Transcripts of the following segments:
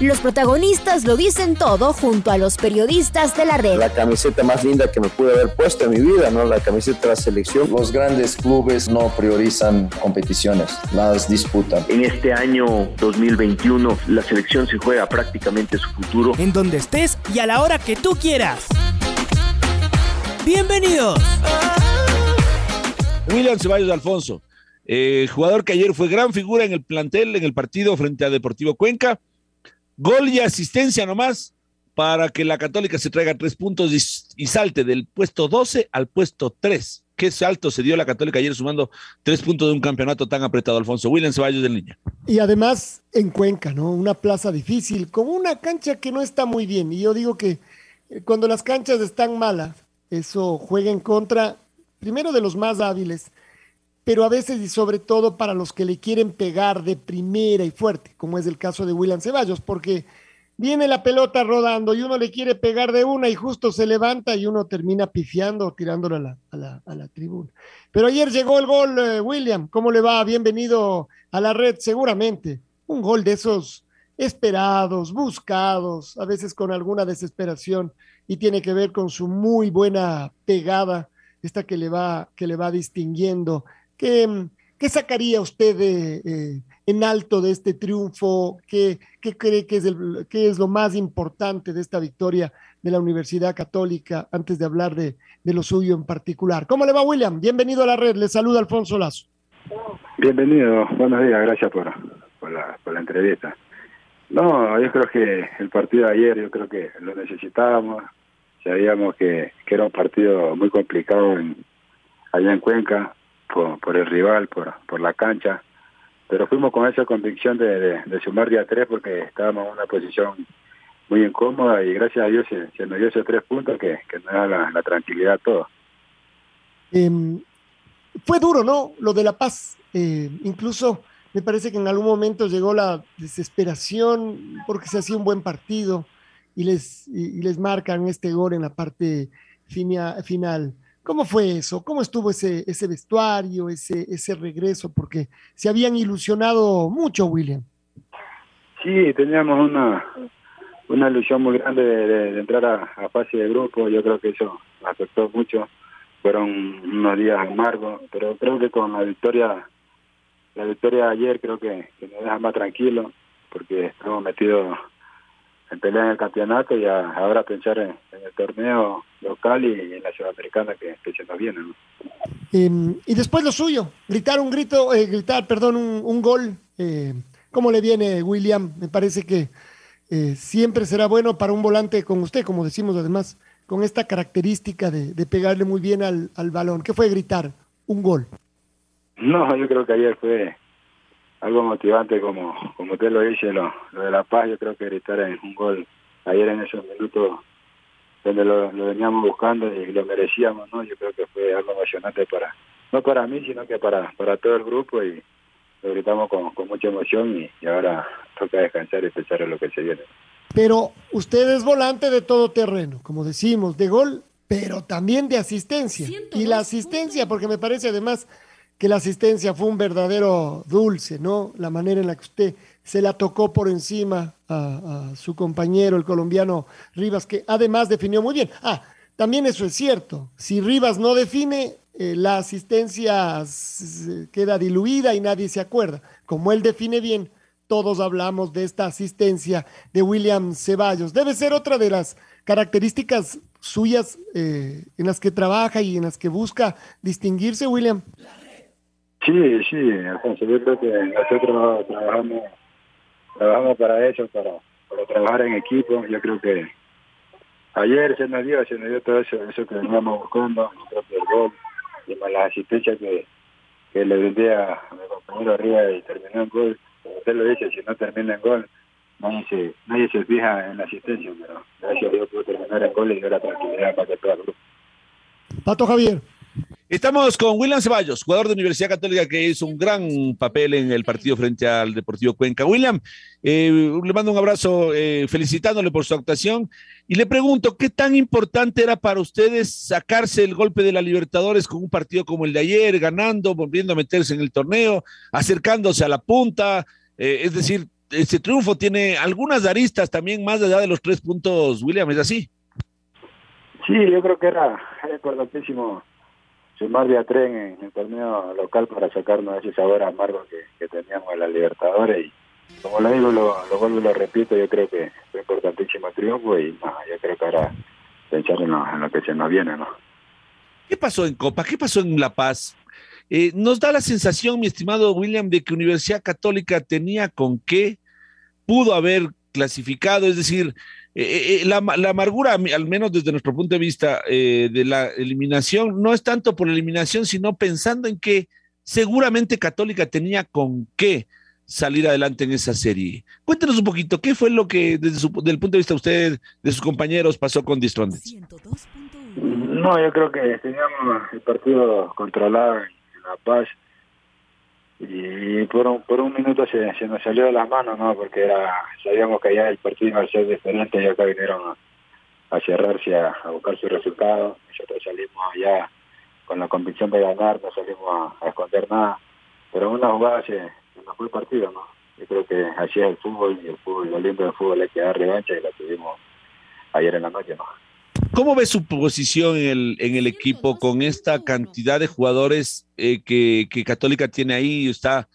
Los protagonistas lo dicen todo junto a los periodistas de la red. La camiseta más linda que me pude haber puesto en mi vida, ¿no? La camiseta de la selección. Los grandes clubes no priorizan competiciones, las disputan. En este año 2021 la selección se juega prácticamente su futuro. En donde estés y a la hora que tú quieras. Bienvenidos. William Ceballos Alfonso, eh, jugador que ayer fue gran figura en el plantel, en el partido frente a Deportivo Cuenca Gol y asistencia nomás para que la Católica se traiga tres puntos y, salte del puesto 12 al puesto 3. Qué salto se dio la Católica ayer sumando tres puntos de un campeonato tan apretado, Alfonso. William Ceballos del Niña. Y además en Cuenca, ¿no? Una plaza difícil, con una cancha que no está muy bien. Y yo digo que eh, cuando las canchas están malas, eso juega en contra, primero de los más hábiles, pero a veces y sobre todo para los que le quieren pegar de primera y fuerte, como es el caso de William Ceballos, porque viene la pelota rodando y uno le quiere pegar de una y justo se levanta y uno termina pifiando o tirándolo a la, tribuna. Pero ayer llegó el gol, eh, William, ¿cómo le va? Bienvenido a la red, seguramente. Un gol de esos esperados, buscados, a veces con alguna desesperación y tiene que ver con su muy buena pegada, esta que le va, que le va distinguiendo ¿Qué, sacaría usted eh, en alto de este triunfo? ¿Qué, cree que es, es lo más importante de esta victoria de la Universidad Católica antes de hablar de, lo suyo en particular? ¿Cómo le va, William? Bienvenido a la red. Le saluda Alfonso Lazo. Bienvenido. Buenos días. Gracias por, la, entrevista. No, yo creo que el partido de ayer, yo creo que lo necesitábamos. Sabíamos que, era un partido muy complicado allá en Cuenca por, el rival, por, por la cancha, pero fuimos con esa convicción de, sumar día tres porque estábamos en una posición muy incómoda y gracias a Dios se, nos dio esos tres puntos que, que nos da la, tranquilidad a todos. Em, fue duro, ¿no? Lo de La Paz, eh, incluso me parece que en algún momento llegó la desesperación porque se hacía un buen partido y les, y les marcan este gol en la parte final. ¿Cómo fue eso? ¿Cómo estuvo ese, ese vestuario, ese, ese regreso? Porque se habían ilusionado mucho, William. Sí, teníamos una, una ilusión muy grande de, entrar a, fase de grupo. Yo creo que eso afectó mucho. Fueron unos días amargos, pero creo que con la victoria, la victoria de ayer creo que, que nos deja más tranquilos porque estamos metidos en pelear en el campeonato y ahora pensar en, el torneo local y, en la sudamericana que, que se nos viene. Em, y después lo suyo, gritar un grito, eh, gritar, perdón, un, gol. Eh, ¿Cómo le viene, William? Me parece que eh, siempre será bueno para un volante con usted, como decimos además, con esta característica de, pegarle muy bien al, al balón. ¿Qué fue gritar? Un gol. No, yo creo que ayer fue algo motivante como como usted lo dice, lo, de La Paz, yo creo que gritar en un gol ayer en esos minutos donde lo, veníamos buscando y lo merecíamos, ¿no? Yo creo que fue algo emocionante para, no para mí, sino que para, para todo el grupo y lo gritamos con, con mucha emoción y, ahora toca descansar y pensar en lo que se viene. Pero usted es volante de todo terreno, como decimos, de gol, pero también de asistencia. Y la asistencia, porque me parece además que la asistencia fue un verdadero dulce, ¿no? La manera en la que usted se la tocó por encima a, su compañero, el colombiano Rivas, que además definió muy bien. Ah, también eso es cierto. Si Rivas no define, eh, la asistencia queda diluida y nadie se acuerda. Como él define bien, todos hablamos de esta asistencia de William Ceballos. Debe ser otra de las características suyas eh, en las que trabaja y en las que busca distinguirse, William. Sí, sí, Alfonso, yo creo que nosotros trabajamos, trabajamos para eso, para, trabajar en equipo. Yo creo que ayer se nos dio, se nos dio todo eso, eso que veníamos buscando, creo que el gol y más la asistencia que, que le vendí a, mi compañero arriba y terminó en gol. Como usted lo dice, si no termina en gol, nadie se, nadie se fija en la asistencia, pero gracias a Dios pudo terminar en gol y dio la tranquilidad para que todo el grupo. Pato Javier. Estamos con William Ceballos, jugador de Universidad Católica que hizo un gran papel en el partido frente al Deportivo Cuenca. William, eh, le mando un abrazo eh, felicitándole por su actuación y le pregunto, ¿qué tan importante era para ustedes sacarse el golpe de la Libertadores con un partido como el de ayer, ganando, volviendo a meterse en el torneo, acercándose a la punta? Eh, es decir, este triunfo tiene algunas aristas también más allá de los tres puntos, William, ¿es así? Sí, yo creo que era, era importantísimo sumar de a tren en el torneo local para sacarnos ese sabor amargo que, teníamos en la Libertadores y como lo digo, lo, vuelvo y lo repito, yo creo que fue importantísimo triunfo y no, yo creo que ahora pensar en lo, en lo que se nos viene, ¿no? ¿Qué pasó en Copa? ¿Qué pasó en La Paz? Eh, nos da la sensación, mi estimado William, de que Universidad Católica tenía con qué pudo haber clasificado, es decir, eh, eh, la, la, amargura, al menos desde nuestro punto de vista eh, de la eliminación, no es tanto por eliminación, sino pensando en que seguramente Católica tenía con qué salir adelante en esa serie. Cuéntenos un poquito, ¿qué fue lo que desde, su, desde el punto de vista de usted, de sus compañeros, pasó con Distrondes? No, yo creo que teníamos el partido controlado en La Paz y por un, por un minuto se, se nos salió de las manos, ¿no? Porque era sabíamos que allá el partido iba a ser diferente y acá vinieron a, a cerrarse, a, buscar su resultado. Nosotros salimos allá con la convicción de ganar, no salimos a, esconder nada. Pero en una jugada se, nos fue el partido, ¿no? Yo creo que así es el fútbol y el fútbol, lo del fútbol es que da revancha y la tuvimos ayer en la noche, ¿no? ¿Cómo ve su posición en el, en el equipo con esta cantidad de jugadores eh, que, que, Católica tiene ahí? Está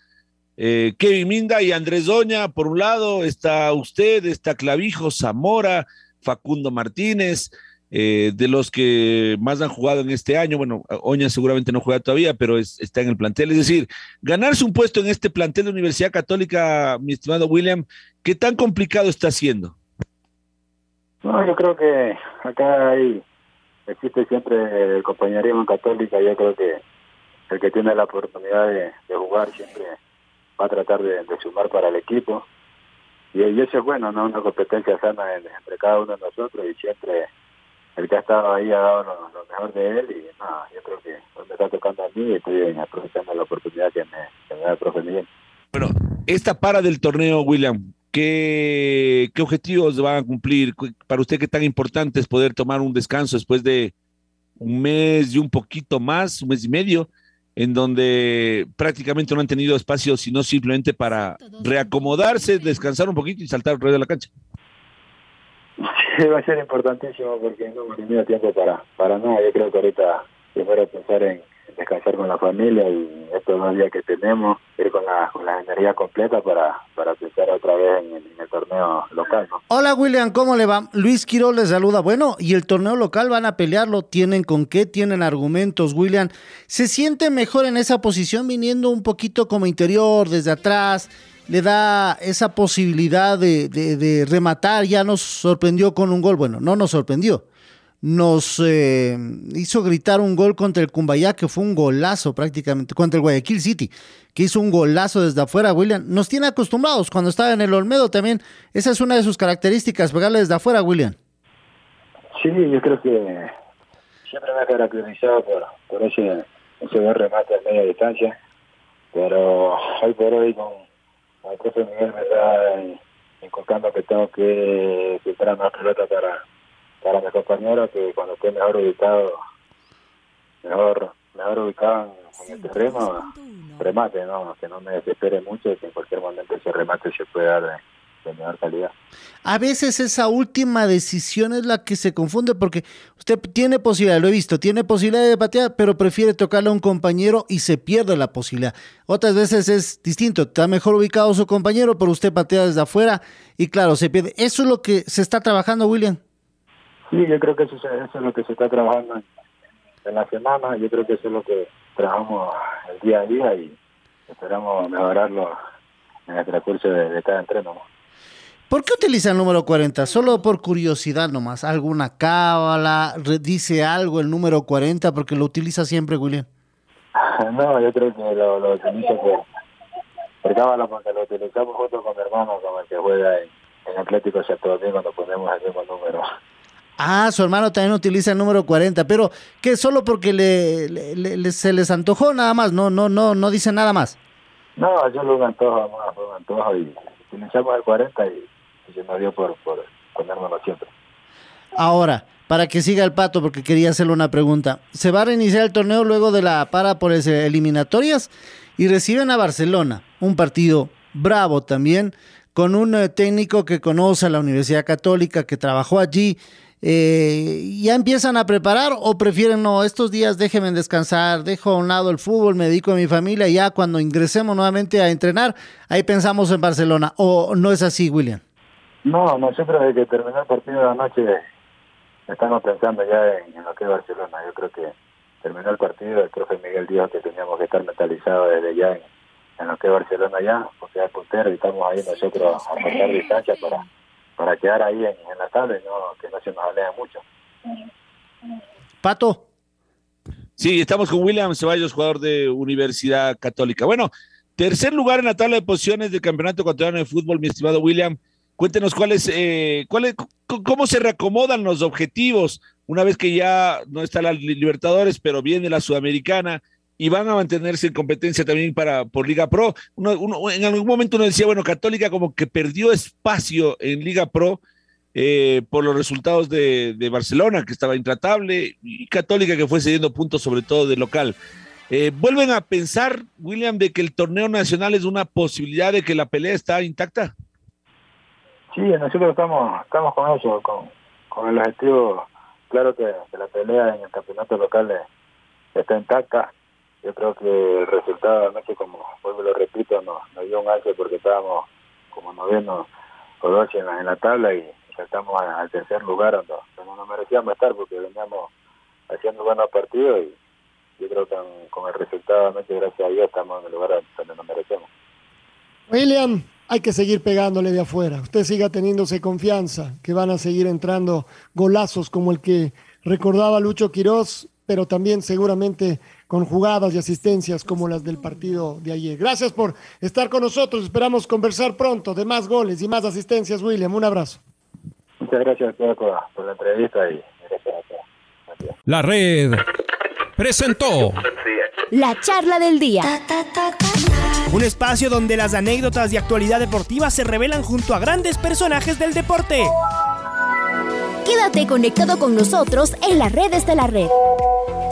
eh, Kevin Minda y Andrés Doña, por un lado, está usted, está Clavijo, Zamora, Facundo Martínez, eh, de los que más han jugado en este año. Bueno, Oña seguramente no juega todavía, pero es, está en el plantel. Es decir, ganarse un puesto en este plantel de Universidad Católica, mi estimado William, ¿qué tan complicado está siendo? No, yo creo que acá hay, existe siempre el compañerismo católica. Yo creo que el que tiene la oportunidad de, jugar siempre va a tratar de, sumar para el equipo. Y, eso es bueno, ¿no? Una competencia sana entre cada uno de nosotros y siempre el que ha estado ahí ha dado lo, mejor de él. Y nada, yo creo que me está tocando a mí y estoy aprovechando la oportunidad que me, que me da el profe Miguel. Bueno, esta para del torneo, William, ¿Qué, ¿Qué, objetivos van a cumplir? Para usted, ¿qué tan importante es poder tomar un descanso después de un mes y un poquito más, un mes y medio, en donde prácticamente no han tenido espacio, sino simplemente para reacomodarse, descansar un poquito y saltar alrededor de la cancha? Sí, va a ser importantísimo porque no hemos tenido tiempo para, para nada. Yo creo que ahorita primero pensar en descansar con la familia y estos dos días que tenemos, ir con la, con la energía completa para, para pensar otra vez en en el torneo local. Hola William, ¿cómo le va? Luis Quiro les saluda. Bueno, y el torneo local van a pelearlo, ¿tienen con qué? ¿Tienen argumentos, William? ¿Se siente mejor en esa posición viniendo un poquito como interior, desde atrás? le da esa posibilidad de, de, rematar, ya nos sorprendió con un gol, bueno, no nos sorprendió, nos eh, hizo gritar un gol contra el Cumbayá, que fue un golazo prácticamente, contra el Guayaquil City, que hizo un golazo desde afuera, William. Nos tiene acostumbrados cuando estaba en el Olmedo también. Esa es una de sus características, pegarle desde afuera, William. Sí, yo creo que siempre me ha caracterizado por, ese, buen remate a media distancia, pero hoy por hoy con, con el profe Miguel me está inculcando que tengo que filtrar más pelota para para mis compañeros que cuando esté mejor ubicado, mejor, mejor ubicado en, en el terreno, remate, ¿no? Que no me desespere mucho y que en cualquier momento ese remate se puede dar de, de mejor calidad. A veces esa última decisión es la que se confunde porque usted tiene posibilidad, lo he visto, tiene posibilidad de patear, pero prefiere tocarle a un compañero y se pierde la posibilidad. Otras veces es distinto, está mejor ubicado su compañero, pero usted patea desde afuera y claro, se pierde. Eso es lo que se está trabajando, William. Sí, yo creo que eso, eso es lo que se está trabajando en, en, la semana, yo creo que eso es lo que trabajamos el día a día y esperamos mejorarlo en el transcurso de, de cada entreno. ¿Por qué utiliza el número 40? Solo por curiosidad nomás. ¿Alguna cábala? ¿Dice algo el número 40? Porque lo utiliza siempre, William. No, yo creo que lo, lo utilizo por, por cábala porque lo utilizamos junto con mi hermano, como el que juega en, en Atlético Santo Domingo, cuando ponemos el mismo número. Ah, su hermano también utiliza el número 40, pero que solo porque le, le- le- se les antojó nada más, no, no, no, no dice nada más. No, yo lo antojo un antojo y utilizamos el 40 y, y se nos dio por, por ponérmelo siempre. Ahora, para que siga el pato, porque quería hacerle una pregunta. Se va a reiniciar el torneo luego de la para por eliminatorias y reciben a Barcelona, un partido bravo también, con un eh, técnico que conoce a la Universidad Católica, que trabajó allí. Eh, ¿Ya empiezan a preparar o prefieren no? Estos días déjenme descansar, dejo a un lado el fútbol, me dedico a mi familia ya cuando ingresemos nuevamente a entrenar, ahí pensamos en Barcelona. ¿O no es así, William? No, nosotros desde que terminó el partido de anoche estamos pensando ya en, lo que es Barcelona. Yo creo que terminó el partido, el profe Miguel dijo que teníamos que estar mentalizados desde ya en, lo que es Barcelona ya, porque es puntero y estamos ahí nosotros a marcar distancia para, para quedar ahí en, en la tabla y no, que no se nos aleje mucho. Pato. Sí, estamos con William Ceballos, jugador de Universidad Católica. Bueno, tercer lugar en la tabla de posiciones del Campeonato Ecuatoriano de Fútbol, mi estimado William. Cuéntenos cuáles, eh, cuáles, c- cómo se reacomodan los objetivos una vez que ya no está la Libertadores, pero viene la Sudamericana y van a mantenerse en competencia también para por Liga Pro. Uno, uno- en algún momento uno decía, bueno, Católica como que perdió espacio en Liga Pro eh, por los resultados de, Barcelona, que estaba intratable, y Católica que fue cediendo puntos sobre todo de local. Eh, ¿Vuelven a pensar, William, de que el torneo nacional es una posibilidad de que la pelea está intacta? Sí, nosotros estamos estamos con eso, con, con el objetivo, claro que, que la pelea en el campeonato local eh, está intacta. Yo creo que el resultado de anoche, como vuelvo lo repito, nos, nos dio un alce porque estábamos como noveno o doce en en la tabla y saltamos al tercer lugar donde, no merecíamos estar porque veníamos haciendo buenos partidos y yo creo que con, con el resultado anoche, gracias a Dios, estamos en el lugar donde nos merecemos. William, hay que seguir pegándole de afuera. Usted siga teniéndose confianza, que van a seguir entrando golazos como el que recordaba Lucho Quirós, pero también seguramente con jugadas y asistencias como las del partido de ayer. Gracias por estar con nosotros. Esperamos conversar pronto de más goles y más asistencias, William. Un abrazo. Muchas gracias todos por, la entrevista y gracias a todos. La red presentó La charla del día. Un espacio donde las anécdotas de actualidad deportiva se revelan junto a grandes personajes del deporte. Quédate conectado con nosotros en las redes de la red.